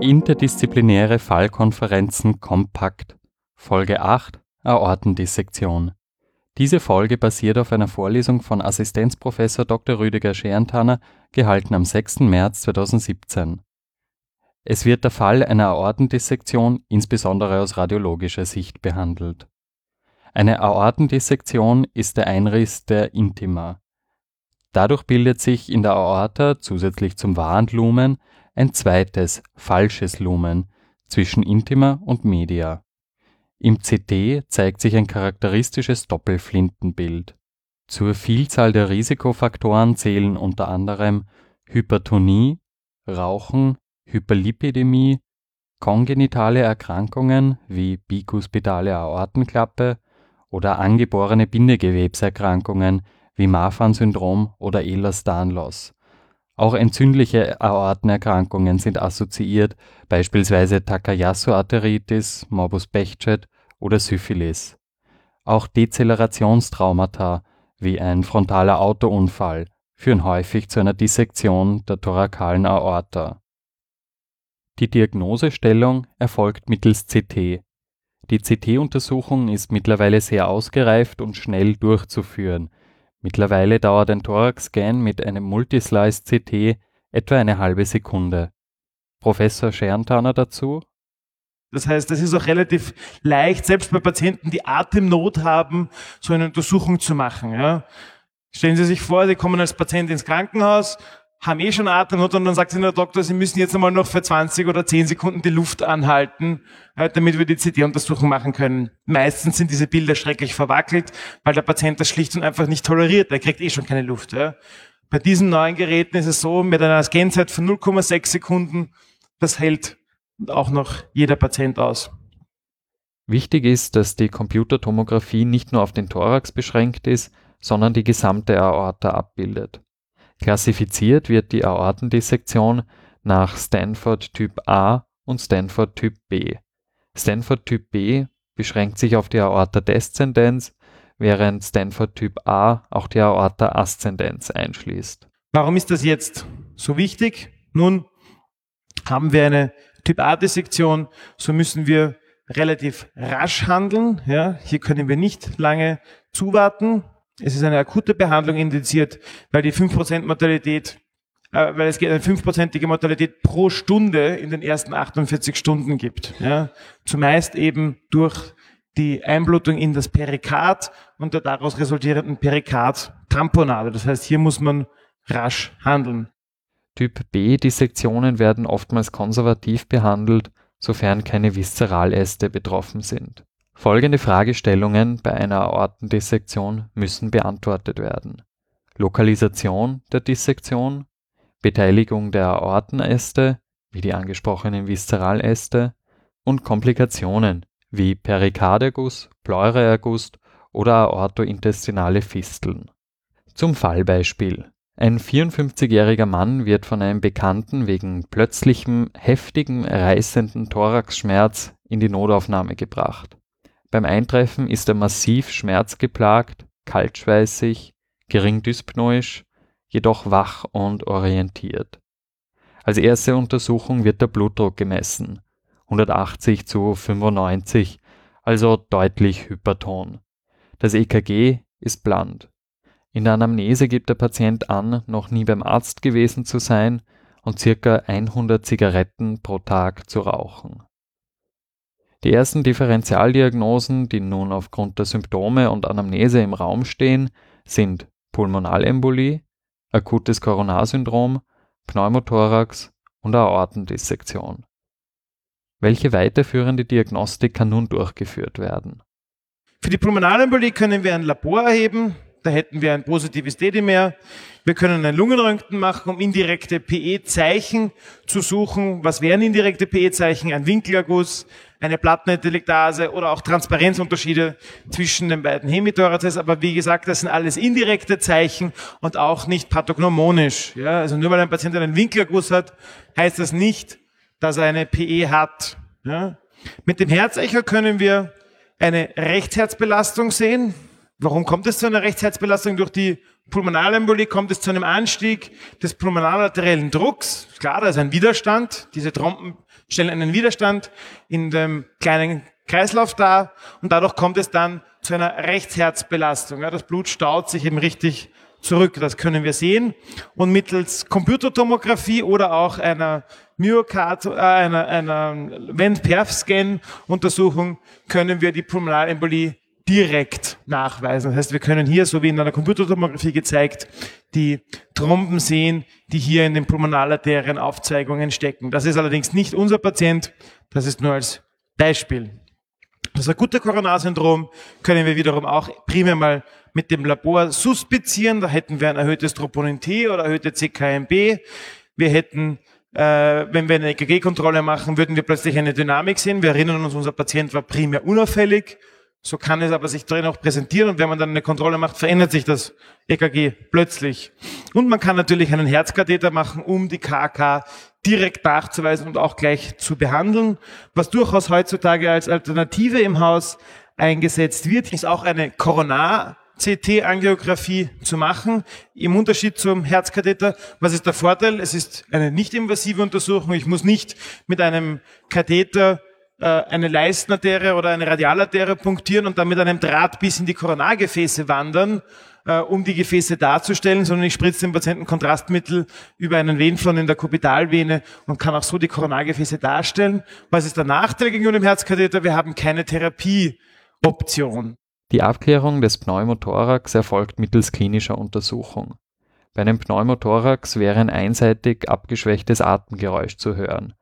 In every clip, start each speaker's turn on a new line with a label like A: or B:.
A: Interdisziplinäre Fallkonferenzen Kompakt Folge 8 Aortendissektion Diese Folge basiert auf einer Vorlesung von Assistenzprofessor Dr. Rüdiger Scherntanner, gehalten am 6. März 2017. Es wird der Fall einer Aortendissektion insbesondere aus radiologischer Sicht behandelt. Eine Aortendissektion ist der Einriss der Intima. Dadurch bildet sich in der Aorta zusätzlich zum wahren Lumen ein zweites, falsches Lumen zwischen Intima und Media. Im CT zeigt sich ein charakteristisches Doppelflintenbild. Zur Vielzahl der Risikofaktoren zählen unter anderem Hypertonie, Rauchen, Hyperlipidämie, kongenitale Erkrankungen wie bikuspidale Aortenklappe oder angeborene Bindegewebserkrankungen wie Marfan-Syndrom oder Ehlers-Danlos auch entzündliche Aortenerkrankungen sind assoziiert, beispielsweise Takayasu-Arteritis, Morbus Bechet oder Syphilis. Auch Dezellerationstraumata wie ein frontaler Autounfall führen häufig zu einer Dissektion der thorakalen Aorta. Die Diagnosestellung erfolgt mittels CT. Die CT-Untersuchung ist mittlerweile sehr ausgereift und schnell durchzuführen Mittlerweile dauert ein Thorax-Scan mit einem Multislice-CT etwa eine halbe Sekunde. Professor Scherntaner dazu:
B: Das heißt, es ist auch relativ leicht, selbst bei Patienten, die Atemnot haben, so eine Untersuchung zu machen. Ja. Stellen Sie sich vor, Sie kommen als Patient ins Krankenhaus, haben eh schon Atemnot und dann sagt Ihnen der Doktor, Sie müssen jetzt einmal noch für 20 oder 10 Sekunden die Luft anhalten, äh, damit wir die CT-Untersuchung machen können. Meistens sind diese Bilder schrecklich verwackelt, weil der Patient das schlicht und einfach nicht toleriert. Er kriegt eh schon keine Luft. Ja. Bei diesen neuen Geräten ist es so, mit einer Scanzeit von 0,6 Sekunden, das hält auch noch jeder Patient aus.
A: Wichtig ist, dass die Computertomographie nicht nur auf den Thorax beschränkt ist, sondern die gesamte Aorta abbildet. Klassifiziert wird die Aortendissektion nach Stanford Typ A und Stanford Typ B. Stanford Typ B beschränkt sich auf die Aorta-Deszendenz, während Stanford Typ A auch die Aorta-Aszendenz einschließt.
B: Warum ist das jetzt so wichtig? Nun, haben wir eine Typ A-Dissektion, so müssen wir relativ rasch handeln. Ja, hier können wir nicht lange zuwarten. Es ist eine akute Behandlung indiziert, weil die 5% Mortalität, äh, weil es eine 5%ige Mortalität pro Stunde in den ersten 48 Stunden gibt. Ja. Zumeist eben durch die Einblutung in das Perikard und der daraus resultierenden Perikard-Tamponade. Das heißt, hier muss man rasch handeln.
A: Typ B-Dissektionen werden oftmals konservativ behandelt, sofern keine Viszeraläste betroffen sind. Folgende Fragestellungen bei einer Aortendissektion müssen beantwortet werden: Lokalisation der Dissektion, Beteiligung der Aortenäste wie die angesprochenen Viszeraläste und Komplikationen wie Perikarderguss, Pleuraerguss oder aortointestinale Fisteln. Zum Fallbeispiel: Ein 54-jähriger Mann wird von einem Bekannten wegen plötzlichem heftigem reißenden Thoraxschmerz in die Notaufnahme gebracht beim Eintreffen ist er massiv schmerzgeplagt, kaltschweißig, gering dyspnoisch, jedoch wach und orientiert. Als erste Untersuchung wird der Blutdruck gemessen, 180 zu 95, also deutlich hyperton. Das EKG ist bland. In der Anamnese gibt der Patient an, noch nie beim Arzt gewesen zu sein und circa 100 Zigaretten pro Tag zu rauchen die ersten Differentialdiagnosen, die nun aufgrund der Symptome und Anamnese im Raum stehen, sind Pulmonalembolie, akutes Koronarsyndrom, Pneumothorax und Aortendissektion. Welche weiterführende Diagnostik kann nun durchgeführt werden?
B: Für die Pulmonalembolie können wir ein Labor erheben, da hätten wir ein positives Dedimer. Wir können ein Lungenröntgen machen, um indirekte PE-Zeichen zu suchen. Was wären indirekte PE-Zeichen? Ein Winkelerguss, eine Plattenetelektase oder auch Transparenzunterschiede zwischen den beiden Hemithoraces. Aber wie gesagt, das sind alles indirekte Zeichen und auch nicht pathognomonisch. Ja, also nur weil ein Patient einen Winkelerguss hat, heißt das nicht, dass er eine PE hat. Ja. Mit dem Herzecho können wir eine Rechtsherzbelastung sehen. Warum kommt es zu einer Rechtsherzbelastung? Durch die Pulmonalembolie kommt es zu einem Anstieg des pulmonalarteriellen Drucks. Klar, da ist ein Widerstand. Diese Trompen stellen einen Widerstand in dem kleinen Kreislauf dar und dadurch kommt es dann zu einer Rechtsherzbelastung. Ja, das Blut staut sich eben richtig zurück. Das können wir sehen. Und mittels Computertomographie oder auch einer Myokard, äh, einer, einer Vent-Perf-Scan-Untersuchung können wir die Pulmonalembolie direkt nachweisen. Das heißt, wir können hier, so wie in einer Computertomographie gezeigt, die Tromben sehen, die hier in den pulmonalarterien Aufzeigungen stecken. Das ist allerdings nicht unser Patient, das ist nur als Beispiel. Das akute Coronarsyndrom können wir wiederum auch primär mal mit dem Labor suspizieren. Da hätten wir ein erhöhtes Troponin T oder erhöhte CKMB. Wir hätten, äh, wenn wir eine EKG-Kontrolle machen, würden wir plötzlich eine Dynamik sehen. Wir erinnern uns, unser Patient war primär unauffällig. So kann es aber sich drin auch präsentieren und wenn man dann eine Kontrolle macht, verändert sich das EKG plötzlich. Und man kann natürlich einen Herzkatheter machen, um die KK direkt nachzuweisen und auch gleich zu behandeln. Was durchaus heutzutage als Alternative im Haus eingesetzt wird, ist auch eine Koronar CT-Angiografie zu machen. Im Unterschied zum Herzkatheter, was ist der Vorteil? Es ist eine nicht invasive Untersuchung. Ich muss nicht mit einem Katheter eine Leistenarterie oder eine Radialarterie punktieren und dann mit einem Draht bis in die Koronargefäße wandern, äh, um die Gefäße darzustellen, sondern ich spritze dem Patienten Kontrastmittel über einen Venenflon in der Kubitalvene und kann auch so die Koronargefäße darstellen. Was ist der Nachteil gegenüber dem Herzkatheter? Wir haben keine Therapieoption.
A: Die Abklärung des Pneumothorax erfolgt mittels klinischer Untersuchung. Bei einem Pneumothorax wäre ein einseitig abgeschwächtes Atemgeräusch zu hören.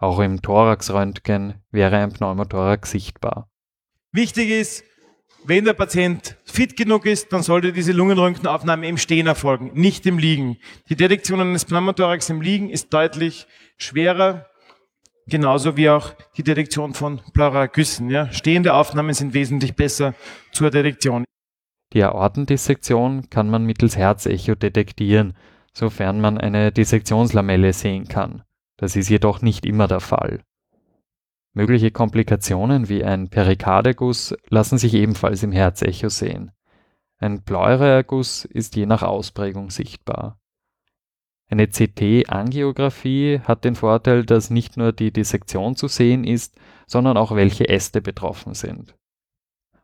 A: Auch im Thoraxröntgen wäre ein Pneumothorax sichtbar.
B: Wichtig ist, wenn der Patient fit genug ist, dann sollte diese Lungenröntgenaufnahme im Stehen erfolgen, nicht im Liegen. Die Detektion eines Pneumothorax im Liegen ist deutlich schwerer, genauso wie auch die Detektion von Pleuragüssen. Ja. Stehende Aufnahmen sind wesentlich besser zur Detektion.
A: Die Aortendissektion kann man mittels Herzecho detektieren, sofern man eine Dissektionslamelle sehen kann. Das ist jedoch nicht immer der Fall. Mögliche Komplikationen wie ein Perikarderguss lassen sich ebenfalls im Herzecho sehen. Ein Pleuraerguss ist je nach Ausprägung sichtbar. Eine CT-Angiografie hat den Vorteil, dass nicht nur die Dissektion zu sehen ist, sondern auch welche Äste betroffen sind.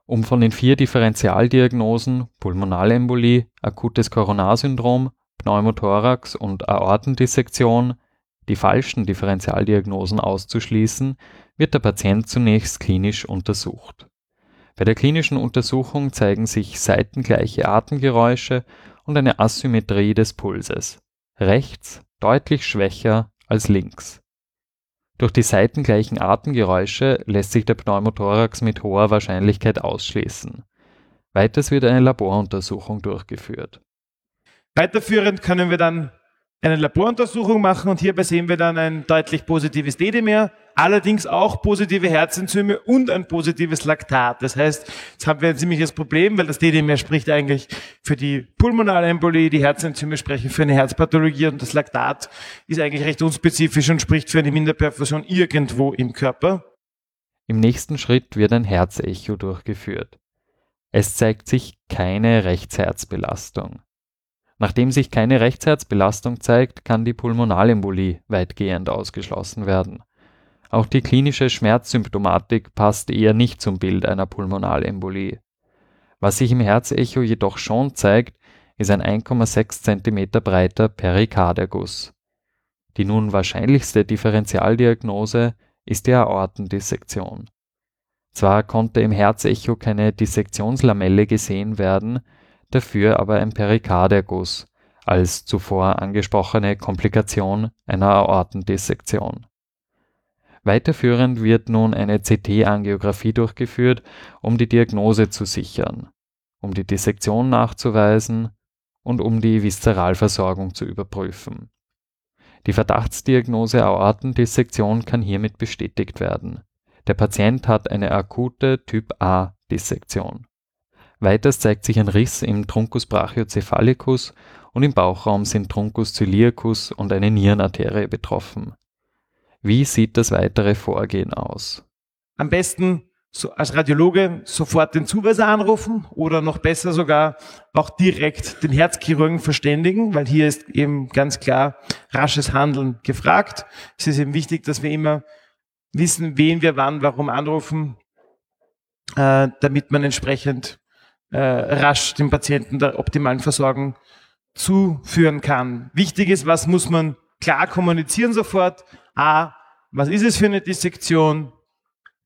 A: Um von den vier Differentialdiagnosen Pulmonalembolie, akutes Koronarsyndrom, Pneumothorax und Aortendissektion die falschen Differentialdiagnosen auszuschließen, wird der Patient zunächst klinisch untersucht. Bei der klinischen Untersuchung zeigen sich seitengleiche Atemgeräusche und eine Asymmetrie des Pulses, rechts deutlich schwächer als links. Durch die seitengleichen Atemgeräusche lässt sich der Pneumothorax mit hoher Wahrscheinlichkeit ausschließen. Weiters wird eine Laboruntersuchung durchgeführt.
B: Weiterführend können wir dann eine Laboruntersuchung machen und hierbei sehen wir dann ein deutlich positives D-Dimer, allerdings auch positive Herzenzyme und ein positives Laktat. Das heißt, jetzt haben wir ein ziemliches Problem, weil das D-Dimer spricht eigentlich für die Pulmonalembolie, die Herzenzyme sprechen für eine Herzpathologie und das Laktat ist eigentlich recht unspezifisch und spricht für eine Minderperfusion irgendwo im Körper.
A: Im nächsten Schritt wird ein Herzecho durchgeführt. Es zeigt sich keine Rechtsherzbelastung. Nachdem sich keine Rechtsherzbelastung zeigt, kann die Pulmonalembolie weitgehend ausgeschlossen werden. Auch die klinische Schmerzsymptomatik passt eher nicht zum Bild einer Pulmonalembolie. Was sich im Herzecho jedoch schon zeigt, ist ein 1,6 cm breiter Perikarderguss. Die nun wahrscheinlichste Differentialdiagnose ist die Aortendissektion. Zwar konnte im Herzecho keine Dissektionslamelle gesehen werden, dafür aber ein Perikarderguss als zuvor angesprochene Komplikation einer Aortendissektion. Weiterführend wird nun eine CT-Angiografie durchgeführt, um die Diagnose zu sichern, um die Dissektion nachzuweisen und um die Viszeralversorgung zu überprüfen. Die Verdachtsdiagnose Aortendissektion kann hiermit bestätigt werden. Der Patient hat eine akute Typ A Dissektion. Weiters zeigt sich ein Riss im Truncus brachiocephalicus und im Bauchraum sind Truncus celiacus und eine Nierenarterie betroffen. Wie sieht das weitere Vorgehen aus?
B: Am besten so als Radiologe sofort den Zuweiser anrufen oder noch besser sogar auch direkt den Herzchirurgen verständigen, weil hier ist eben ganz klar rasches Handeln gefragt. Es ist eben wichtig, dass wir immer wissen, wen wir wann, warum anrufen, äh, damit man entsprechend äh, rasch den Patienten der optimalen Versorgung zuführen kann. Wichtig ist, was muss man klar kommunizieren sofort? A, was ist es für eine Dissektion?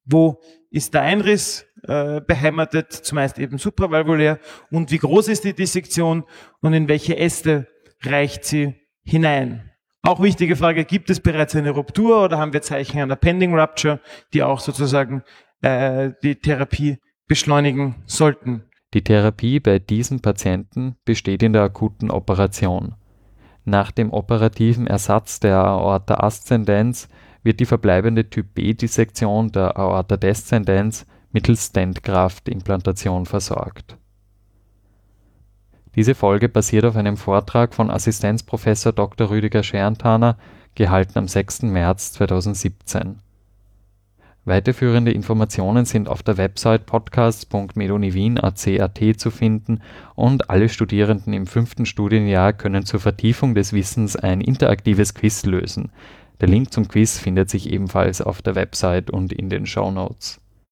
B: Wo ist der Einriss äh, beheimatet, zumeist eben supravalvulär? Und wie groß ist die Dissektion und in welche Äste reicht sie hinein? Auch wichtige Frage, gibt es bereits eine Ruptur oder haben wir Zeichen einer Pending Rupture, die auch sozusagen äh, die Therapie beschleunigen sollten?
A: Die Therapie bei diesen Patienten besteht in der akuten Operation. Nach dem operativen Ersatz der Aorta ascendens wird die verbleibende Typ-B-Dissektion der Aorta descendens mittels Stentgraft-Implantation versorgt. Diese Folge basiert auf einem Vortrag von Assistenzprofessor Dr. Rüdiger Scherntaner, gehalten am 6. März 2017. Weiterführende Informationen sind auf der Website podcasts.meduniwien.ac.at zu finden und alle Studierenden im fünften Studienjahr können zur Vertiefung des Wissens ein interaktives Quiz lösen. Der Link zum Quiz findet sich ebenfalls auf der Website und in den Show Notes